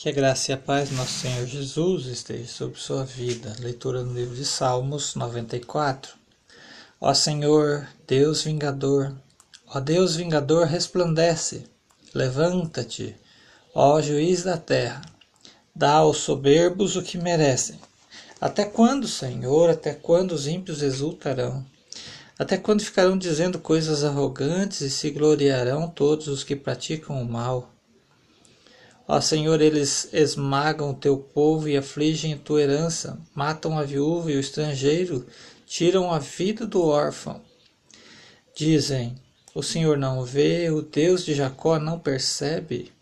Que a graça e a paz do nosso Senhor Jesus esteja sobre sua vida. Leitura no livro de Salmos 94. Ó Senhor, Deus vingador, ó Deus vingador, resplandece. Levanta-te, ó juiz da terra. Dá aos soberbos o que merecem. Até quando, Senhor, até quando os ímpios exultarão? Até quando ficarão dizendo coisas arrogantes e se gloriarão todos os que praticam o mal? Ó Senhor, eles esmagam o teu povo e afligem tua herança, matam a viúva e o estrangeiro, tiram a vida do órfão. Dizem: O Senhor não vê, o Deus de Jacó não percebe.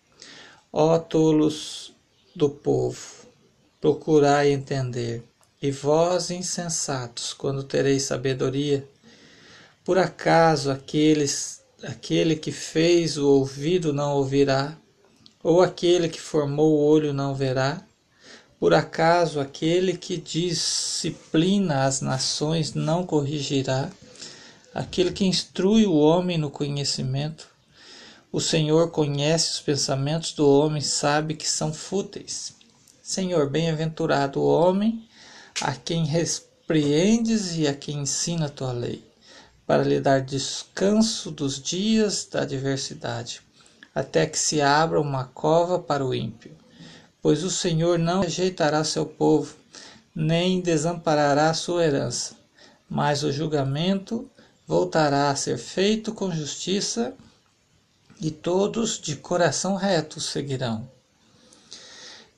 Ó tolos do povo, procurai entender, e vós, insensatos, quando tereis sabedoria, por acaso aqueles, aquele que fez o ouvido não ouvirá? Ou aquele que formou o olho não verá? Por acaso aquele que disciplina as nações não corrigirá? Aquele que instrui o homem no conhecimento? O Senhor conhece os pensamentos do homem, sabe que são fúteis. Senhor, bem-aventurado o homem a quem repreendes e a quem ensina a tua lei, para lhe dar descanso dos dias da adversidade até que se abra uma cova para o ímpio. Pois o Senhor não rejeitará seu povo, nem desamparará sua herança, mas o julgamento voltará a ser feito com justiça, e todos de coração reto seguirão.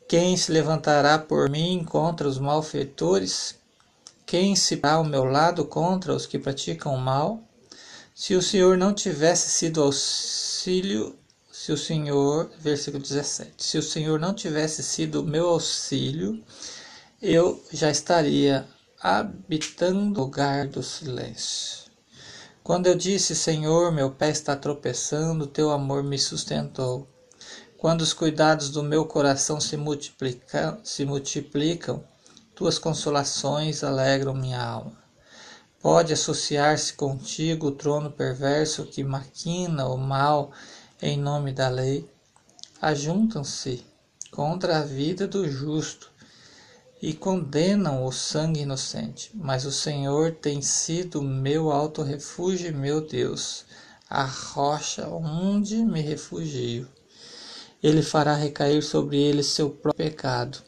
Quem se levantará por mim contra os malfeitores? Quem se irá ao meu lado contra os que praticam o mal? Se o Senhor não tivesse sido auxílio se o Senhor, versículo 17, se o Senhor não tivesse sido meu auxílio, eu já estaria habitando o lugar do silêncio. Quando eu disse, Senhor, meu pé está tropeçando, teu amor me sustentou. Quando os cuidados do meu coração se multiplicam, se multiplicam tuas consolações alegram minha alma. Pode associar-se contigo o trono perverso que maquina o mal em nome da lei, ajuntam-se contra a vida do justo e condenam o sangue inocente. Mas o Senhor tem sido meu alto refúgio e meu Deus, a rocha onde me refugio. Ele fará recair sobre eles seu próprio pecado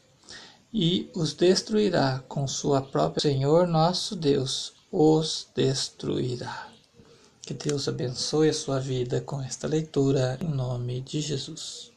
e os destruirá com sua própria Senhor nosso Deus os destruirá. Que Deus abençoe a sua vida com esta leitura em nome de Jesus.